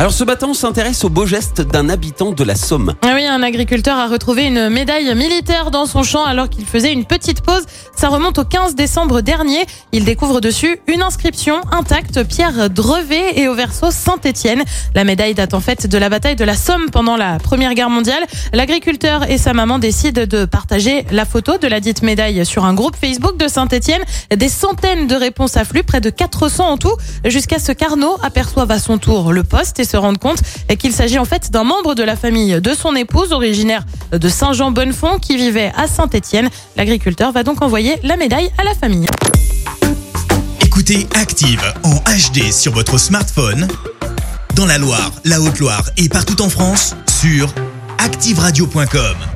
Alors ce matin, s'intéresse au beau geste d'un habitant de la Somme. Ah oui, un agriculteur a retrouvé une médaille militaire dans son champ alors qu'il faisait une petite pause. Ça remonte au 15 décembre dernier. Il découvre dessus une inscription intacte, pierre drevée et au verso Saint-Étienne. La médaille date en fait de la bataille de la Somme pendant la Première Guerre mondiale. L'agriculteur et sa maman décident de partager la photo de la dite médaille sur un groupe Facebook de Saint-Étienne. Des centaines de réponses affluent, près de 400 en tout, jusqu'à ce qu'Arnaud aperçoive à son tour le poste se rende compte qu'il s'agit en fait d'un membre de la famille de son épouse, originaire de Saint-Jean-Bonnefond, qui vivait à Saint-Étienne. L'agriculteur va donc envoyer la médaille à la famille. Écoutez Active en HD sur votre smartphone, dans la Loire, la Haute-Loire et partout en France, sur activeradio.com.